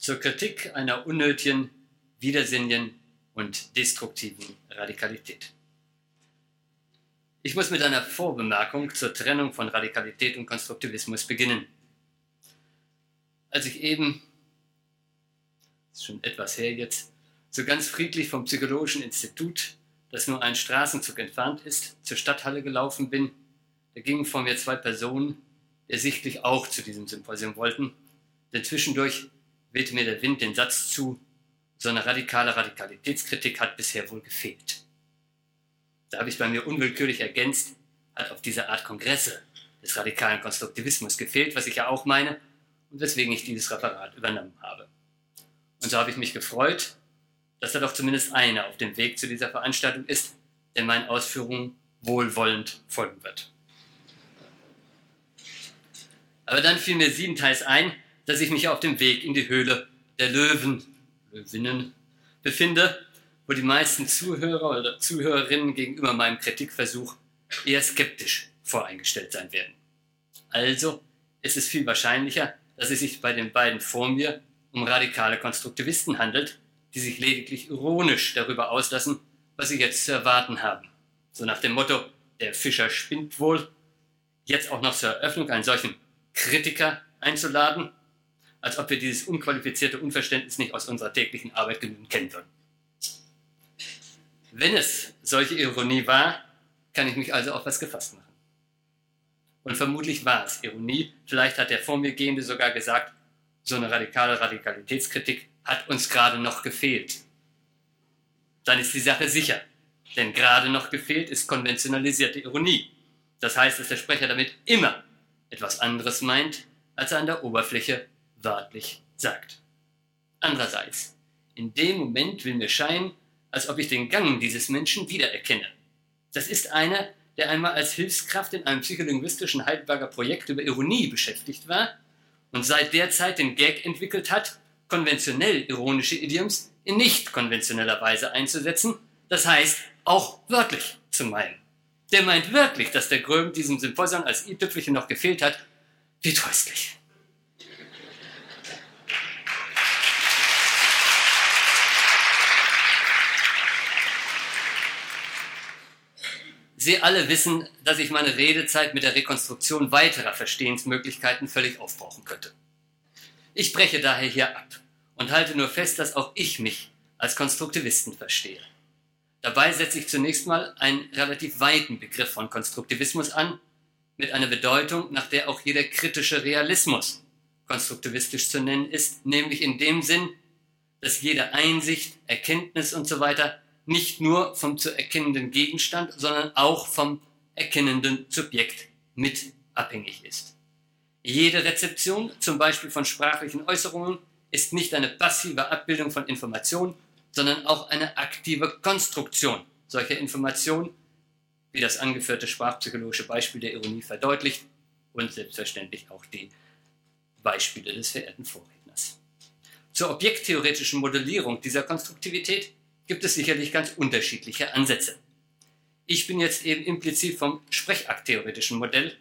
zur Kritik einer unnötigen, widersinnigen und destruktiven Radikalität. Ich muss mit einer Vorbemerkung zur Trennung von Radikalität und Konstruktivismus beginnen. Als ich eben, ist schon etwas her jetzt, so ganz friedlich vom Psychologischen Institut, das nur ein Straßenzug entfernt ist, zur Stadthalle gelaufen bin, da gingen vor mir zwei Personen, die ersichtlich auch zu diesem Symposium wollten, denn zwischendurch wehte mir der Wind den Satz zu, so eine radikale Radikalitätskritik hat bisher wohl gefehlt. Da habe ich bei mir unwillkürlich ergänzt, hat auf diese Art Kongresse des radikalen Konstruktivismus gefehlt, was ich ja auch meine und weswegen ich dieses Referat übernommen habe. Und so habe ich mich gefreut, dass da doch zumindest einer auf dem Weg zu dieser Veranstaltung ist, der meinen Ausführungen wohlwollend folgen wird. Aber dann fiel mir siebenteils ein, dass ich mich auf dem Weg in die Höhle der Löwen, Löwinnen, befinde wo die meisten Zuhörer oder Zuhörerinnen gegenüber meinem Kritikversuch eher skeptisch voreingestellt sein werden. Also ist es viel wahrscheinlicher, dass es sich bei den beiden vor mir um radikale Konstruktivisten handelt, die sich lediglich ironisch darüber auslassen, was sie jetzt zu erwarten haben. So nach dem Motto, der Fischer spinnt wohl, jetzt auch noch zur Eröffnung einen solchen Kritiker einzuladen, als ob wir dieses unqualifizierte Unverständnis nicht aus unserer täglichen Arbeit genügend kennen würden. Wenn es solche Ironie war, kann ich mich also auf was gefasst machen. Und vermutlich war es Ironie, vielleicht hat der vor mir Gehende sogar gesagt, so eine radikale Radikalitätskritik hat uns gerade noch gefehlt. Dann ist die Sache sicher, denn gerade noch gefehlt ist konventionalisierte Ironie. Das heißt, dass der Sprecher damit immer etwas anderes meint, als er an der Oberfläche wörtlich sagt. Andererseits, in dem Moment will mir scheinen, als ob ich den Gang dieses Menschen wiedererkenne. Das ist einer, der einmal als Hilfskraft in einem psycholinguistischen Heidelberger Projekt über Ironie beschäftigt war und seit der Zeit den Gag entwickelt hat, konventionell ironische Idioms in nicht konventioneller Weise einzusetzen, das heißt auch wörtlich zu meinen. Der meint wirklich, dass der Gröm diesem Symposion als i-Tüpfelchen noch gefehlt hat. Wie tröstlich. Sie alle wissen, dass ich meine Redezeit mit der Rekonstruktion weiterer Verstehensmöglichkeiten völlig aufbrauchen könnte. Ich breche daher hier ab und halte nur fest, dass auch ich mich als Konstruktivisten verstehe. Dabei setze ich zunächst mal einen relativ weiten Begriff von Konstruktivismus an, mit einer Bedeutung, nach der auch jeder kritische Realismus konstruktivistisch zu nennen ist, nämlich in dem Sinn, dass jede Einsicht, Erkenntnis usw. So nicht nur vom zu erkennenden Gegenstand, sondern auch vom erkennenden Subjekt mit abhängig ist. Jede Rezeption, zum Beispiel von sprachlichen Äußerungen, ist nicht eine passive Abbildung von Information, sondern auch eine aktive Konstruktion solcher Informationen, wie das angeführte sprachpsychologische Beispiel der Ironie verdeutlicht und selbstverständlich auch die Beispiele des verehrten Vorredners. Zur objekttheoretischen Modellierung dieser Konstruktivität gibt es sicherlich ganz unterschiedliche Ansätze. Ich bin jetzt eben implizit vom Sprechakt-theoretischen Modell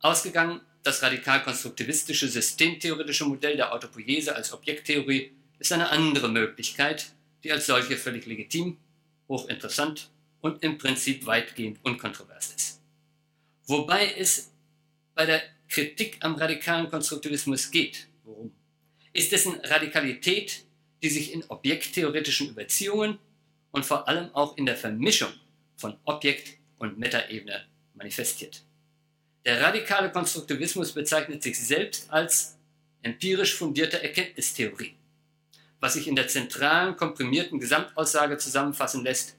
ausgegangen. Das radikal-konstruktivistische systemtheoretische Modell der Autopoiese als Objekttheorie ist eine andere Möglichkeit, die als solche völlig legitim, hochinteressant und im Prinzip weitgehend unkontrovers ist. Wobei es bei der Kritik am radikalen Konstruktivismus geht. Worum? Ist dessen Radikalität die sich in objekttheoretischen Überziehungen und vor allem auch in der Vermischung von Objekt- und Metaebene manifestiert. Der radikale Konstruktivismus bezeichnet sich selbst als empirisch fundierte Erkenntnistheorie, was sich in der zentralen komprimierten Gesamtaussage zusammenfassen lässt,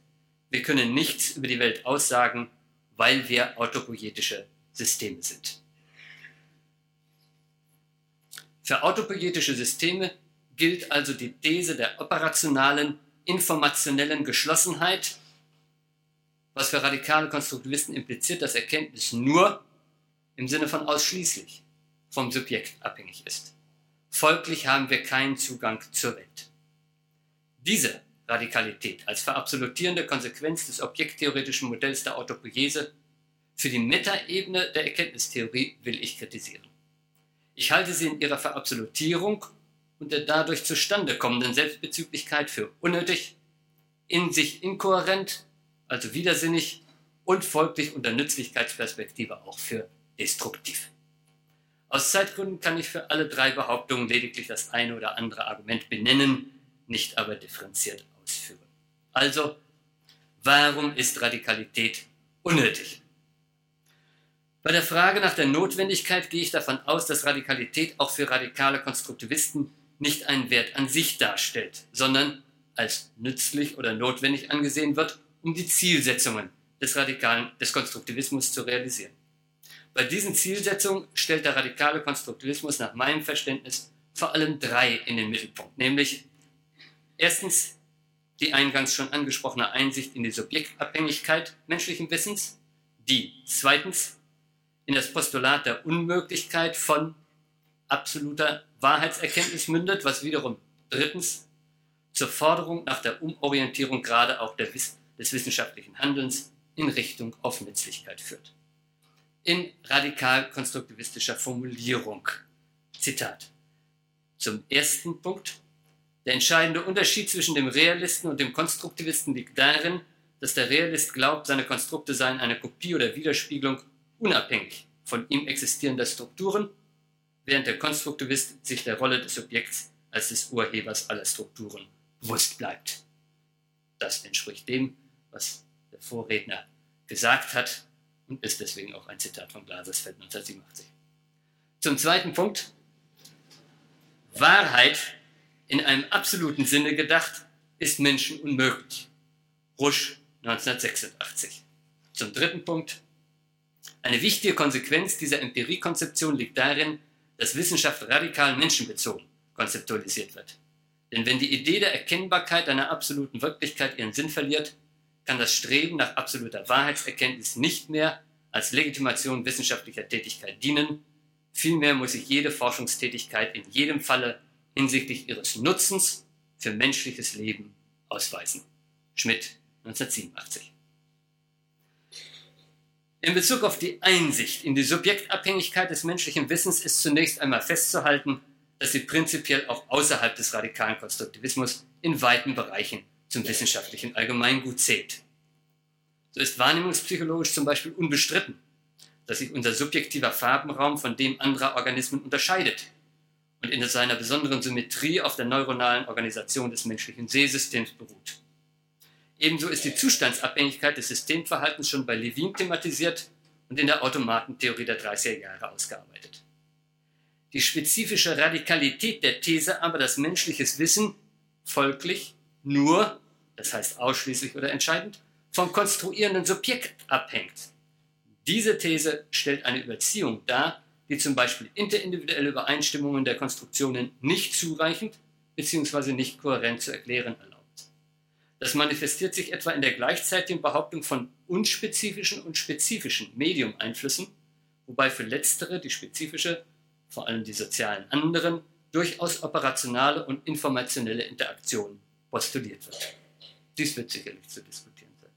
wir können nichts über die Welt aussagen, weil wir autopoietische Systeme sind. Für autopoietische Systeme gilt also die These der operationalen, informationellen Geschlossenheit, was für radikale Konstruktivisten impliziert, dass Erkenntnis nur im Sinne von ausschließlich vom Subjekt abhängig ist. Folglich haben wir keinen Zugang zur Welt. Diese Radikalität als verabsolutierende Konsequenz des objekttheoretischen Modells der Autopoiese für die Metaebene der Erkenntnistheorie will ich kritisieren. Ich halte sie in ihrer Verabsolutierung und der dadurch zustande kommenden Selbstbezüglichkeit für unnötig, in sich inkohärent, also widersinnig und folglich unter Nützlichkeitsperspektive auch für destruktiv. Aus Zeitgründen kann ich für alle drei Behauptungen lediglich das eine oder andere Argument benennen, nicht aber differenziert ausführen. Also, warum ist Radikalität unnötig? Bei der Frage nach der Notwendigkeit gehe ich davon aus, dass Radikalität auch für radikale Konstruktivisten nicht einen Wert an sich darstellt, sondern als nützlich oder notwendig angesehen wird, um die Zielsetzungen des radikalen des Konstruktivismus zu realisieren. Bei diesen Zielsetzungen stellt der radikale Konstruktivismus nach meinem Verständnis vor allem drei in den Mittelpunkt, nämlich erstens die eingangs schon angesprochene Einsicht in die Subjektabhängigkeit menschlichen Wissens, die zweitens in das Postulat der Unmöglichkeit von absoluter Wahrheitserkenntnis mündet, was wiederum drittens zur Forderung nach der Umorientierung gerade auch des wissenschaftlichen Handelns in Richtung Aufnützlichkeit führt. In radikal-konstruktivistischer Formulierung. Zitat. Zum ersten Punkt. Der entscheidende Unterschied zwischen dem Realisten und dem Konstruktivisten liegt darin, dass der Realist glaubt, seine Konstrukte seien eine Kopie oder Widerspiegelung unabhängig von ihm existierender Strukturen, während der Konstruktivist sich der Rolle des Subjekts als des Urhebers aller Strukturen bewusst bleibt. Das entspricht dem, was der Vorredner gesagt hat und ist deswegen auch ein Zitat von Glasersfeld 1987. Zum zweiten Punkt. Wahrheit in einem absoluten Sinne gedacht ist Menschen unmöglich. Rusch 1986. Zum dritten Punkt. Eine wichtige Konsequenz dieser Empiriekonzeption liegt darin, dass Wissenschaft radikal menschenbezogen konzeptualisiert wird. Denn wenn die Idee der Erkennbarkeit einer absoluten Wirklichkeit ihren Sinn verliert, kann das Streben nach absoluter Wahrheitserkenntnis nicht mehr als Legitimation wissenschaftlicher Tätigkeit dienen, vielmehr muss sich jede Forschungstätigkeit in jedem Falle hinsichtlich ihres Nutzens für menschliches Leben ausweisen. Schmidt 1987. In Bezug auf die Einsicht in die Subjektabhängigkeit des menschlichen Wissens ist zunächst einmal festzuhalten, dass sie prinzipiell auch außerhalb des radikalen Konstruktivismus in weiten Bereichen zum wissenschaftlichen Allgemeingut zählt. So ist wahrnehmungspsychologisch zum Beispiel unbestritten, dass sich unser subjektiver Farbenraum von dem anderer Organismen unterscheidet und in seiner besonderen Symmetrie auf der neuronalen Organisation des menschlichen Sehsystems beruht. Ebenso ist die Zustandsabhängigkeit des Systemverhaltens schon bei Levin thematisiert und in der Automatentheorie der 30er Jahre ausgearbeitet. Die spezifische Radikalität der These aber, dass menschliches Wissen folglich nur das heißt ausschließlich oder entscheidend, vom konstruierenden Subjekt abhängt. Diese These stellt eine Überziehung dar, die zum Beispiel interindividuelle Übereinstimmungen der Konstruktionen nicht zureichend bzw. nicht kohärent zu erklären erlaubt. Das manifestiert sich etwa in der gleichzeitigen Behauptung von unspezifischen und spezifischen Medium-Einflüssen, wobei für letztere die spezifische, vor allem die sozialen anderen, durchaus operationale und informationelle Interaktion postuliert wird. Dies wird sicherlich zu diskutieren sein.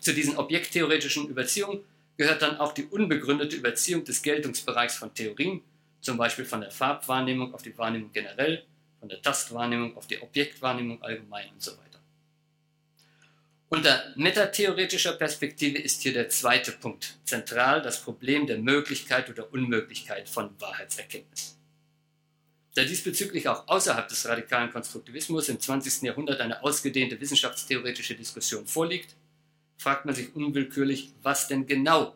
Zu diesen objekttheoretischen Überziehungen gehört dann auch die unbegründete Überziehung des Geltungsbereichs von Theorien, zum Beispiel von der Farbwahrnehmung auf die Wahrnehmung generell, von der Tastwahrnehmung auf die Objektwahrnehmung allgemein und so weiter. Unter metatheoretischer Perspektive ist hier der zweite Punkt zentral, das Problem der Möglichkeit oder Unmöglichkeit von Wahrheitserkenntnis. Da diesbezüglich auch außerhalb des radikalen Konstruktivismus im 20. Jahrhundert eine ausgedehnte wissenschaftstheoretische Diskussion vorliegt, fragt man sich unwillkürlich, was denn genau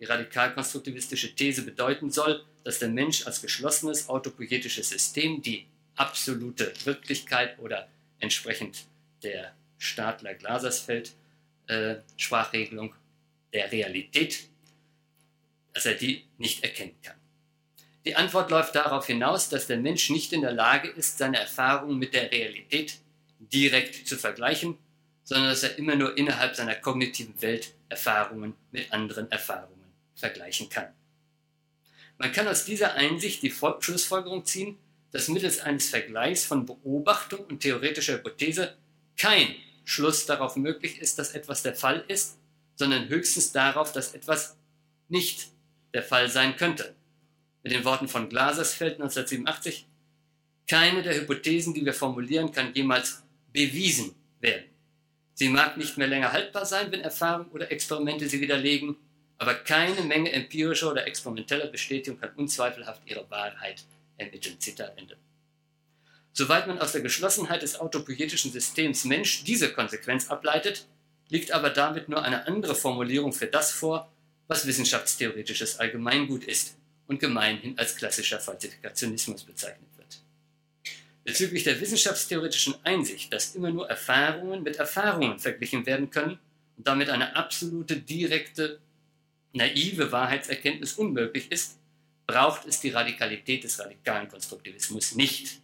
die radikal-konstruktivistische These bedeuten soll, dass der Mensch als geschlossenes autopoietisches System die absolute Wirklichkeit oder entsprechend der Stadler-Glasersfeld äh, Sprachregelung der Realität, dass er die nicht erkennen kann. Die Antwort läuft darauf hinaus, dass der Mensch nicht in der Lage ist, seine Erfahrungen mit der Realität direkt zu vergleichen, sondern dass er immer nur innerhalb seiner kognitiven Welt Erfahrungen mit anderen Erfahrungen vergleichen kann. Man kann aus dieser Einsicht die Schlussfolgerung ziehen, dass mittels eines Vergleichs von Beobachtung und theoretischer Hypothese kein Schluss darauf möglich ist, dass etwas der Fall ist, sondern höchstens darauf, dass etwas nicht der Fall sein könnte. Mit den Worten von Glasersfeld 1987, Keine der Hypothesen, die wir formulieren, kann jemals bewiesen werden. Sie mag nicht mehr länger haltbar sein, wenn Erfahrung oder Experimente sie widerlegen, aber keine Menge empirischer oder experimenteller Bestätigung kann unzweifelhaft ihre Wahrheit ermitteln. Zitat Ende. Soweit man aus der Geschlossenheit des autopoietischen Systems Mensch diese Konsequenz ableitet, liegt aber damit nur eine andere Formulierung für das vor, was wissenschaftstheoretisches Allgemeingut ist und gemeinhin als klassischer Falsifikationismus bezeichnet wird. Bezüglich der wissenschaftstheoretischen Einsicht, dass immer nur Erfahrungen mit Erfahrungen verglichen werden können und damit eine absolute, direkte, naive Wahrheitserkenntnis unmöglich ist, braucht es die Radikalität des radikalen Konstruktivismus nicht.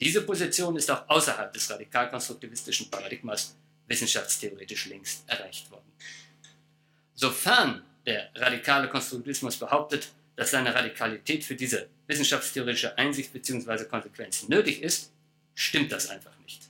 Diese Position ist auch außerhalb des radikalkonstruktivistischen Paradigmas wissenschaftstheoretisch längst erreicht worden. Sofern der radikale Konstruktivismus behauptet, dass seine Radikalität für diese wissenschaftstheoretische Einsicht bzw. Konsequenz nötig ist, stimmt das einfach nicht.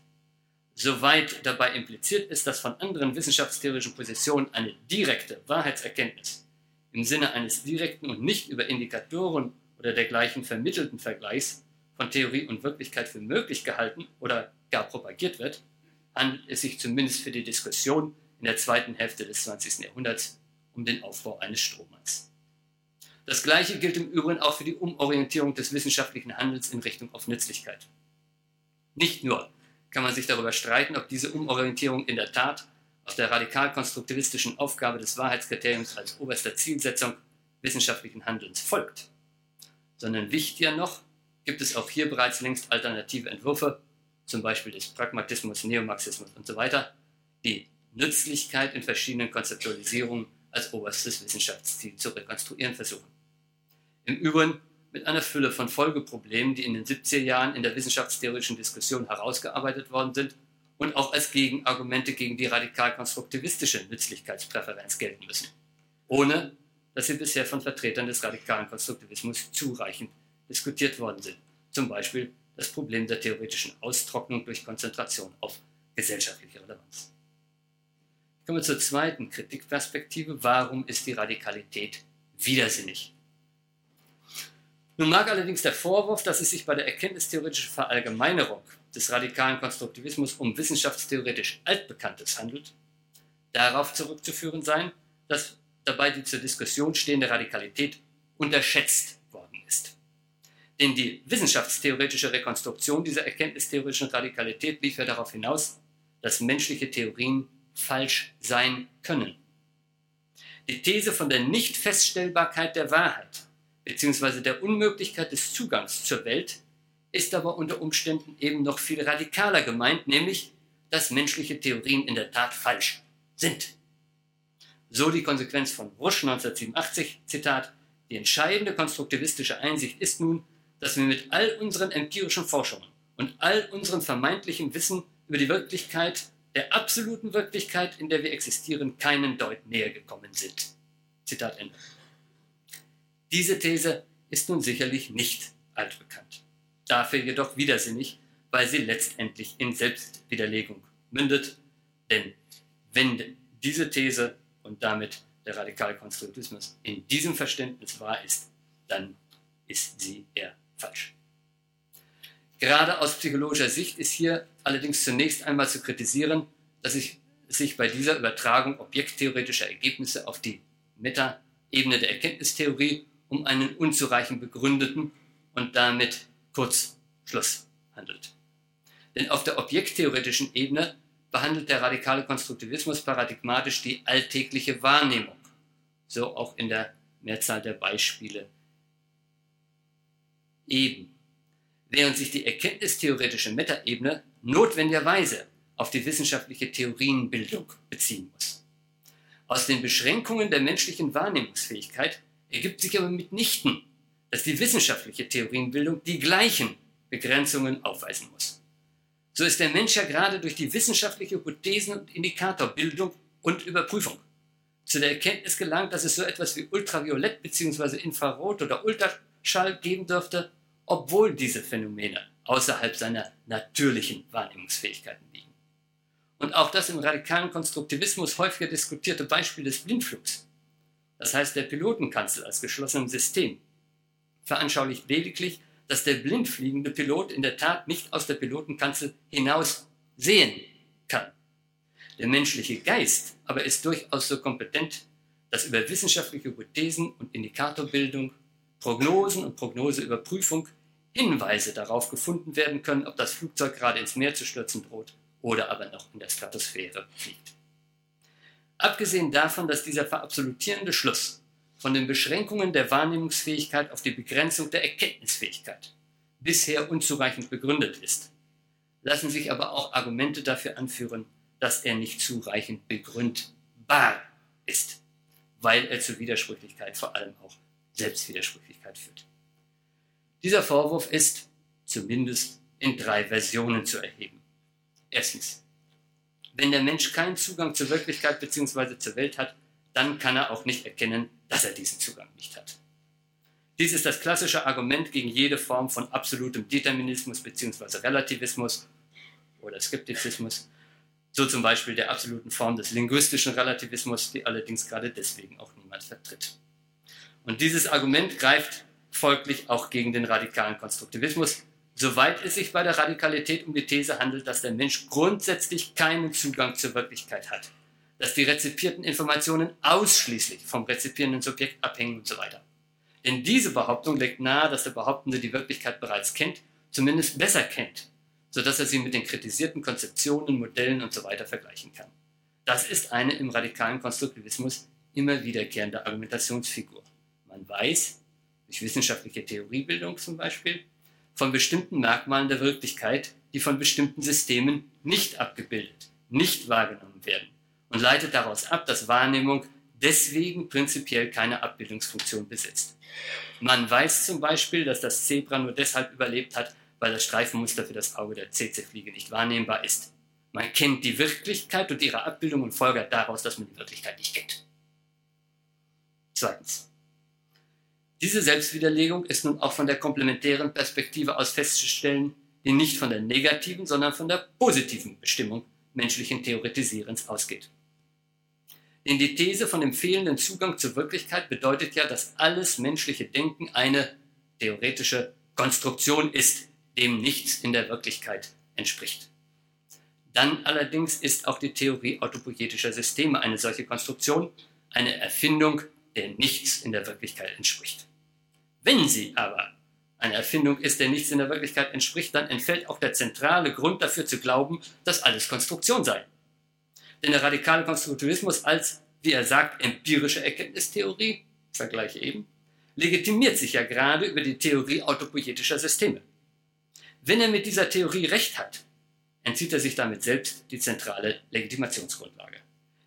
Soweit dabei impliziert ist, dass von anderen wissenschaftstheoretischen Positionen eine direkte Wahrheitserkenntnis im Sinne eines direkten und nicht über Indikatoren oder dergleichen vermittelten Vergleichs von Theorie und Wirklichkeit für möglich gehalten oder gar propagiert wird, handelt es sich zumindest für die Diskussion in der zweiten Hälfte des 20. Jahrhunderts um den Aufbau eines Strohmanns. Das Gleiche gilt im Übrigen auch für die Umorientierung des wissenschaftlichen Handels in Richtung auf Nützlichkeit. Nicht nur kann man sich darüber streiten, ob diese Umorientierung in der Tat aus der radikal-konstruktivistischen Aufgabe des Wahrheitskriteriums als oberster Zielsetzung wissenschaftlichen Handelns folgt, sondern wichtiger noch, gibt es auch hier bereits längst alternative Entwürfe, zum Beispiel des Pragmatismus, Neomarxismus und so weiter, die Nützlichkeit in verschiedenen Konzeptualisierungen als oberstes Wissenschaftsziel zu rekonstruieren versuchen. Im Übrigen mit einer Fülle von Folgeproblemen, die in den 70er Jahren in der wissenschaftstheoretischen Diskussion herausgearbeitet worden sind und auch als Gegenargumente gegen die radikal-konstruktivistische Nützlichkeitspräferenz gelten müssen, ohne dass sie bisher von Vertretern des radikalen Konstruktivismus zureichend diskutiert worden sind. Zum Beispiel das Problem der theoretischen Austrocknung durch Konzentration auf gesellschaftliche Relevanz. Kommen wir zur zweiten Kritikperspektive. Warum ist die Radikalität widersinnig? Nun mag allerdings der Vorwurf, dass es sich bei der erkenntnistheoretischen Verallgemeinerung des radikalen Konstruktivismus um wissenschaftstheoretisch Altbekanntes handelt, darauf zurückzuführen sein, dass dabei die zur Diskussion stehende Radikalität unterschätzt. Denn die wissenschaftstheoretische Rekonstruktion dieser erkenntnistheoretischen Radikalität lief ja darauf hinaus, dass menschliche Theorien falsch sein können. Die These von der Nichtfeststellbarkeit der Wahrheit bzw. der Unmöglichkeit des Zugangs zur Welt ist aber unter Umständen eben noch viel radikaler gemeint, nämlich, dass menschliche Theorien in der Tat falsch sind. So die Konsequenz von Rusch 1987, Zitat, die entscheidende konstruktivistische Einsicht ist nun, dass wir mit all unseren empirischen Forschungen und all unserem vermeintlichen Wissen über die Wirklichkeit der absoluten Wirklichkeit, in der wir existieren, keinen Deut näher gekommen sind. Zitat Ende. Diese These ist nun sicherlich nicht altbekannt. Dafür jedoch widersinnig, weil sie letztendlich in Selbstwiderlegung mündet. Denn wenn diese These und damit der radikale Konstruktivismus in diesem Verständnis wahr ist, dann ist sie eher falsch. Gerade aus psychologischer Sicht ist hier allerdings zunächst einmal zu kritisieren, dass es sich bei dieser Übertragung objekttheoretischer Ergebnisse auf die Meta-Ebene der Erkenntnistheorie um einen unzureichend begründeten und damit Kurzschluss handelt. Denn auf der objekttheoretischen Ebene behandelt der radikale Konstruktivismus paradigmatisch die alltägliche Wahrnehmung, so auch in der Mehrzahl der Beispiele eben während sich die erkenntnistheoretische Metaebene notwendigerweise auf die wissenschaftliche Theorienbildung beziehen muss. Aus den Beschränkungen der menschlichen Wahrnehmungsfähigkeit ergibt sich aber mitnichten, dass die wissenschaftliche Theorienbildung die gleichen Begrenzungen aufweisen muss. So ist der Mensch ja gerade durch die wissenschaftliche Hypothesen- und Indikatorbildung und Überprüfung zu der Erkenntnis gelangt, dass es so etwas wie Ultraviolett bzw. Infrarot oder Ultraschall geben dürfte, obwohl diese Phänomene außerhalb seiner natürlichen Wahrnehmungsfähigkeiten liegen. Und auch das im radikalen Konstruktivismus häufiger diskutierte Beispiel des Blindflugs, das heißt der Pilotenkanzel als geschlossenem System, veranschaulicht lediglich, dass der blindfliegende Pilot in der Tat nicht aus der Pilotenkanzel hinaus sehen kann. Der menschliche Geist aber ist durchaus so kompetent, dass über wissenschaftliche Hypothesen und Indikatorbildung, Prognosen und Prognoseüberprüfung Hinweise darauf gefunden werden können, ob das Flugzeug gerade ins Meer zu stürzen droht oder aber noch in der Stratosphäre fliegt. Abgesehen davon, dass dieser verabsolutierende Schluss von den Beschränkungen der Wahrnehmungsfähigkeit auf die Begrenzung der Erkenntnisfähigkeit bisher unzureichend begründet ist, lassen sich aber auch Argumente dafür anführen, dass er nicht zureichend begründbar ist, weil er zur Widersprüchlichkeit, vor allem auch Selbstwidersprüchlichkeit führt. Dieser Vorwurf ist zumindest in drei Versionen zu erheben. Erstens, wenn der Mensch keinen Zugang zur Wirklichkeit bzw. zur Welt hat, dann kann er auch nicht erkennen, dass er diesen Zugang nicht hat. Dies ist das klassische Argument gegen jede Form von absolutem Determinismus bzw. Relativismus oder Skeptizismus, so zum Beispiel der absoluten Form des linguistischen Relativismus, die allerdings gerade deswegen auch niemand vertritt. Und dieses Argument greift folglich auch gegen den radikalen Konstruktivismus, soweit es sich bei der Radikalität um die These handelt, dass der Mensch grundsätzlich keinen Zugang zur Wirklichkeit hat, dass die rezipierten Informationen ausschließlich vom rezipierenden Subjekt abhängen und so weiter. Denn diese Behauptung legt nahe, dass der Behauptende die Wirklichkeit bereits kennt, zumindest besser kennt, sodass er sie mit den kritisierten Konzeptionen, Modellen und so weiter vergleichen kann. Das ist eine im radikalen Konstruktivismus immer wiederkehrende Argumentationsfigur. Man weiß, durch wissenschaftliche Theoriebildung zum Beispiel, von bestimmten Merkmalen der Wirklichkeit, die von bestimmten Systemen nicht abgebildet, nicht wahrgenommen werden und leitet daraus ab, dass Wahrnehmung deswegen prinzipiell keine Abbildungsfunktion besitzt. Man weiß zum Beispiel, dass das Zebra nur deshalb überlebt hat, weil das Streifenmuster für das Auge der CC-Fliege nicht wahrnehmbar ist. Man kennt die Wirklichkeit und ihre Abbildung und folgert daraus, dass man die Wirklichkeit nicht kennt. Zweitens. Diese Selbstwiderlegung ist nun auch von der komplementären Perspektive aus festzustellen, die nicht von der negativen, sondern von der positiven Bestimmung menschlichen Theoretisierens ausgeht. Denn die These von dem fehlenden Zugang zur Wirklichkeit bedeutet ja, dass alles menschliche Denken eine theoretische Konstruktion ist, dem nichts in der Wirklichkeit entspricht. Dann allerdings ist auch die Theorie autopoietischer Systeme eine solche Konstruktion, eine Erfindung, der nichts in der Wirklichkeit entspricht. Wenn sie aber eine Erfindung ist, der nichts in der Wirklichkeit entspricht, dann entfällt auch der zentrale Grund dafür zu glauben, dass alles Konstruktion sei. Denn der radikale Konstruktivismus als, wie er sagt, empirische Erkenntnistheorie, vergleiche eben, legitimiert sich ja gerade über die Theorie autopoietischer Systeme. Wenn er mit dieser Theorie recht hat, entzieht er sich damit selbst die zentrale Legitimationsgrundlage.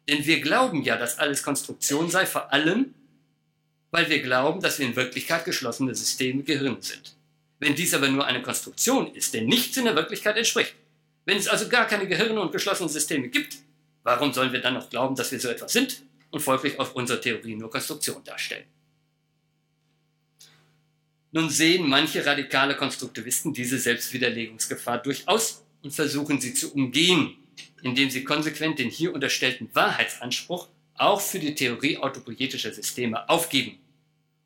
Denn wir glauben ja, dass alles Konstruktion sei, vor allem, weil wir glauben, dass wir in Wirklichkeit geschlossene Systeme Gehirn sind. Wenn dies aber nur eine Konstruktion ist, der nichts in der Wirklichkeit entspricht, wenn es also gar keine Gehirne und geschlossene Systeme gibt, warum sollen wir dann noch glauben, dass wir so etwas sind und folglich auf unserer Theorie nur Konstruktion darstellen? Nun sehen manche radikale Konstruktivisten diese Selbstwiderlegungsgefahr durchaus und versuchen sie zu umgehen, indem sie konsequent den hier unterstellten Wahrheitsanspruch auch für die Theorie autopoietischer Systeme aufgeben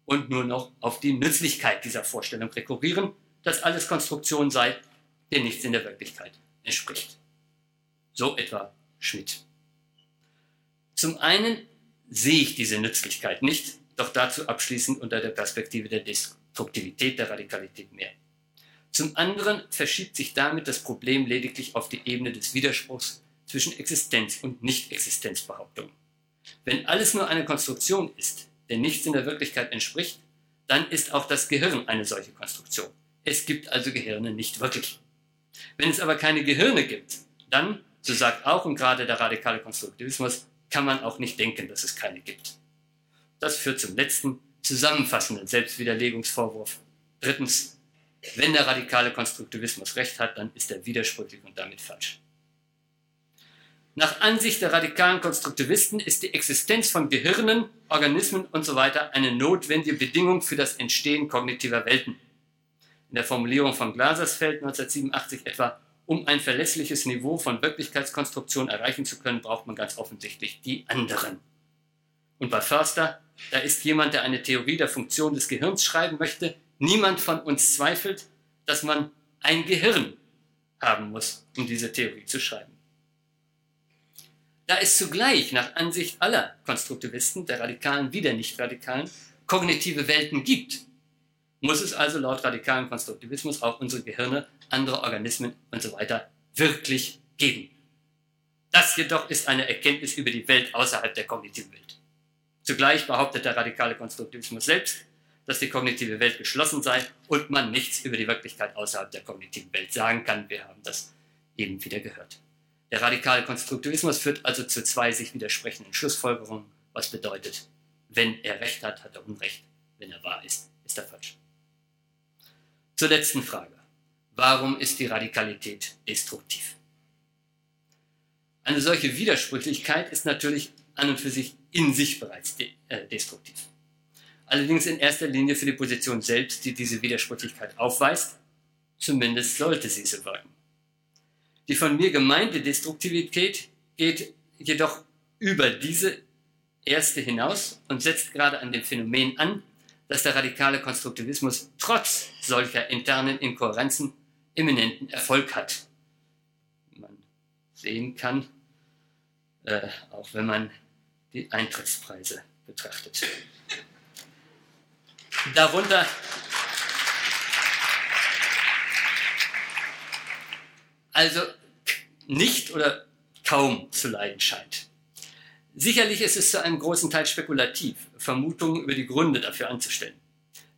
und nur noch auf die Nützlichkeit dieser Vorstellung rekurrieren, dass alles Konstruktion sei, der nichts in der Wirklichkeit entspricht. So etwa Schmidt. Zum einen sehe ich diese Nützlichkeit nicht, doch dazu abschließend unter der Perspektive der Destruktivität der Radikalität mehr. Zum anderen verschiebt sich damit das Problem lediglich auf die Ebene des Widerspruchs zwischen Existenz und Nicht-Existenzbehauptung. Wenn alles nur eine Konstruktion ist, der nichts in der Wirklichkeit entspricht, dann ist auch das Gehirn eine solche Konstruktion. Es gibt also Gehirne nicht wirklich. Wenn es aber keine Gehirne gibt, dann, so sagt auch und gerade der radikale Konstruktivismus, kann man auch nicht denken, dass es keine gibt. Das führt zum letzten, zusammenfassenden Selbstwiderlegungsvorwurf. Drittens, wenn der radikale Konstruktivismus recht hat, dann ist er widersprüchlich und damit falsch. Nach Ansicht der radikalen Konstruktivisten ist die Existenz von Gehirnen, Organismen usw. So eine notwendige Bedingung für das Entstehen kognitiver Welten. In der Formulierung von Glasersfeld 1987 etwa, um ein verlässliches Niveau von Wirklichkeitskonstruktion erreichen zu können, braucht man ganz offensichtlich die anderen. Und bei Förster, da ist jemand, der eine Theorie der Funktion des Gehirns schreiben möchte, Niemand von uns zweifelt, dass man ein Gehirn haben muss, um diese Theorie zu schreiben. Da es zugleich nach Ansicht aller Konstruktivisten, der Radikalen wie der Nicht-Radikalen, kognitive Welten gibt, muss es also laut radikalen Konstruktivismus auch unsere Gehirne, andere Organismen und so weiter wirklich geben. Das jedoch ist eine Erkenntnis über die Welt außerhalb der kognitiven Welt. Zugleich behauptet der radikale Konstruktivismus selbst, dass die kognitive Welt geschlossen sei und man nichts über die Wirklichkeit außerhalb der kognitiven Welt sagen kann. Wir haben das eben wieder gehört. Der radikale Konstruktivismus führt also zu zwei sich widersprechenden Schlussfolgerungen, was bedeutet, wenn er Recht hat, hat er Unrecht, wenn er wahr ist, ist er falsch. Zur letzten Frage. Warum ist die Radikalität destruktiv? Eine solche Widersprüchlichkeit ist natürlich an und für sich in sich bereits de äh, destruktiv allerdings in erster Linie für die Position selbst, die diese Widersprüchlichkeit aufweist, zumindest sollte sie so wirken. Die von mir gemeinte Destruktivität geht jedoch über diese erste hinaus und setzt gerade an dem Phänomen an, dass der radikale Konstruktivismus trotz solcher internen Inkohärenzen eminenten Erfolg hat. Man sehen kann, äh, auch wenn man die Eintrittspreise betrachtet. Darunter also nicht oder kaum zu leiden scheint. Sicherlich ist es zu einem großen Teil spekulativ, Vermutungen über die Gründe dafür anzustellen.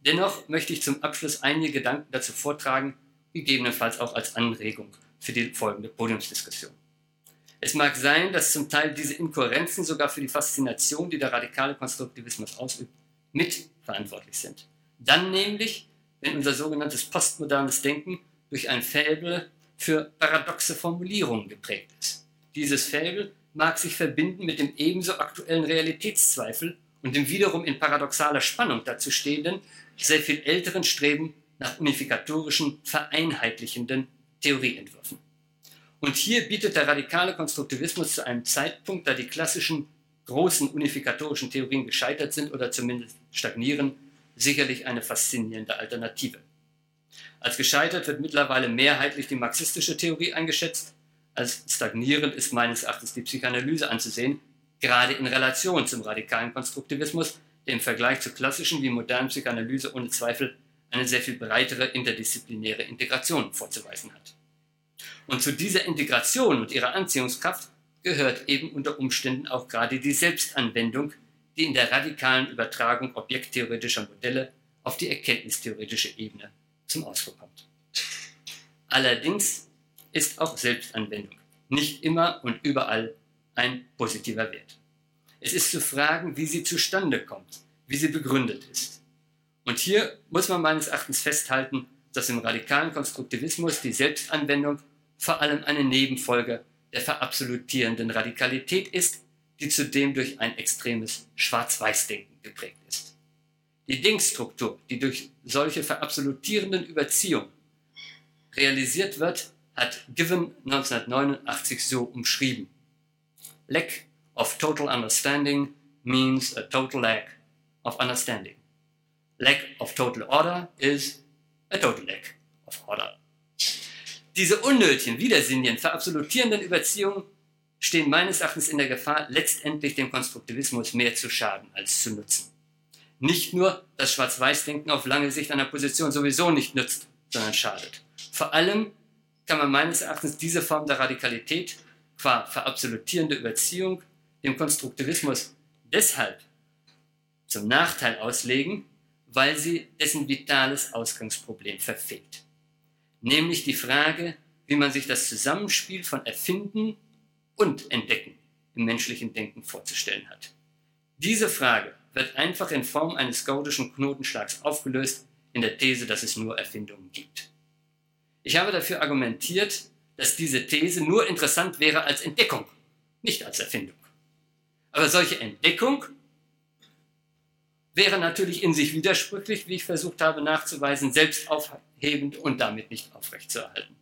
Dennoch möchte ich zum Abschluss einige Gedanken dazu vortragen, gegebenenfalls auch als Anregung für die folgende Podiumsdiskussion. Es mag sein, dass zum Teil diese Inkohärenzen sogar für die Faszination, die der radikale Konstruktivismus ausübt, mitverantwortlich sind. Dann nämlich, wenn unser sogenanntes postmodernes Denken durch ein Fäbel für paradoxe Formulierungen geprägt ist. Dieses Fäbel mag sich verbinden mit dem ebenso aktuellen Realitätszweifel und dem wiederum in paradoxaler Spannung dazu stehenden, sehr viel älteren Streben nach unifikatorischen, vereinheitlichenden Theorieentwürfen. Und hier bietet der radikale Konstruktivismus zu einem Zeitpunkt, da die klassischen großen unifikatorischen Theorien gescheitert sind oder zumindest stagnieren, sicherlich eine faszinierende Alternative. Als gescheitert wird mittlerweile mehrheitlich die marxistische Theorie eingeschätzt, als stagnierend ist meines Erachtens die Psychoanalyse anzusehen, gerade in Relation zum radikalen Konstruktivismus, der im Vergleich zur klassischen wie modernen Psychoanalyse ohne Zweifel eine sehr viel breitere interdisziplinäre Integration vorzuweisen hat. Und zu dieser Integration und ihrer Anziehungskraft gehört eben unter Umständen auch gerade die Selbstanwendung, die in der radikalen Übertragung objekttheoretischer Modelle auf die erkenntnistheoretische Ebene zum Ausdruck kommt. Allerdings ist auch Selbstanwendung nicht immer und überall ein positiver Wert. Es ist zu fragen, wie sie zustande kommt, wie sie begründet ist. Und hier muss man meines Erachtens festhalten, dass im radikalen Konstruktivismus die Selbstanwendung vor allem eine Nebenfolge der verabsolutierenden Radikalität ist, die zudem durch ein extremes Schwarz-Weiß-Denken geprägt ist. Die Denkstruktur, die durch solche verabsolutierenden Überziehungen realisiert wird, hat Given 1989 so umschrieben. Lack of total understanding means a total lack of understanding. Lack of total order is a total lack of order. Diese unnötigen, widersinnigen, verabsolutierenden Überziehungen stehen meines Erachtens in der Gefahr, letztendlich dem Konstruktivismus mehr zu schaden als zu nutzen. Nicht nur, dass Schwarz-Weiß-Denken auf lange Sicht einer Position sowieso nicht nützt, sondern schadet. Vor allem kann man meines Erachtens diese Form der Radikalität qua verabsolutierende Überziehung dem Konstruktivismus deshalb zum Nachteil auslegen, weil sie dessen vitales Ausgangsproblem verfehlt. Nämlich die Frage, wie man sich das Zusammenspiel von Erfinden und Entdecken im menschlichen Denken vorzustellen hat. Diese Frage wird einfach in Form eines gaudischen Knotenschlags aufgelöst in der These, dass es nur Erfindungen gibt. Ich habe dafür argumentiert, dass diese These nur interessant wäre als Entdeckung, nicht als Erfindung. Aber solche Entdeckung wäre natürlich in sich widersprüchlich, wie ich versucht habe nachzuweisen, selbst aufhebend und damit nicht aufrechtzuerhalten.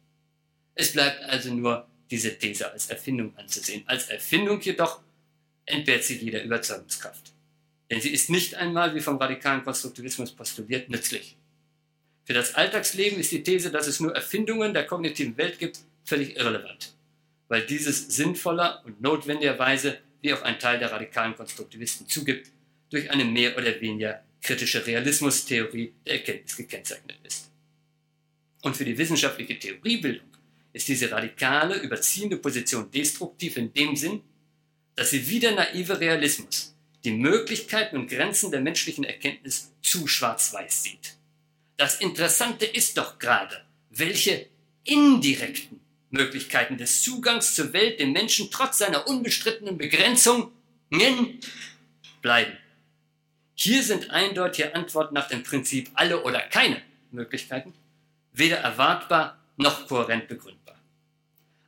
Es bleibt also nur diese These als Erfindung anzusehen. Als Erfindung jedoch entbehrt sie jeder Überzeugungskraft. Denn sie ist nicht einmal, wie vom radikalen Konstruktivismus postuliert, nützlich. Für das Alltagsleben ist die These, dass es nur Erfindungen der kognitiven Welt gibt, völlig irrelevant, weil dieses sinnvoller und notwendigerweise, wie auch ein Teil der radikalen Konstruktivisten zugibt, durch eine mehr oder weniger kritische Realismustheorie der Erkenntnis gekennzeichnet ist. Und für die wissenschaftliche Theoriebildung ist diese radikale, überziehende Position destruktiv in dem Sinn, dass sie wie der naive Realismus die Möglichkeiten und Grenzen der menschlichen Erkenntnis zu schwarz-weiß sieht. Das Interessante ist doch gerade, welche indirekten Möglichkeiten des Zugangs zur Welt dem Menschen trotz seiner unbestrittenen Begrenzungen bleiben. Hier sind eindeutige Antworten nach dem Prinzip alle oder keine Möglichkeiten weder erwartbar noch kohärent begründbar.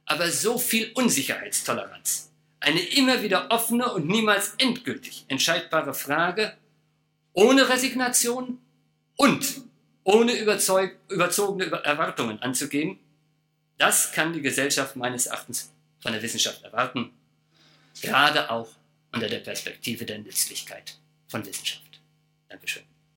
Aber so viel Unsicherheitstoleranz, eine immer wieder offene und niemals endgültig entscheidbare Frage, ohne Resignation und ohne überzogene Erwartungen anzugehen, das kann die Gesellschaft meines Erachtens von der Wissenschaft erwarten, gerade auch unter der Perspektive der Nützlichkeit von Wissenschaft. Dankeschön.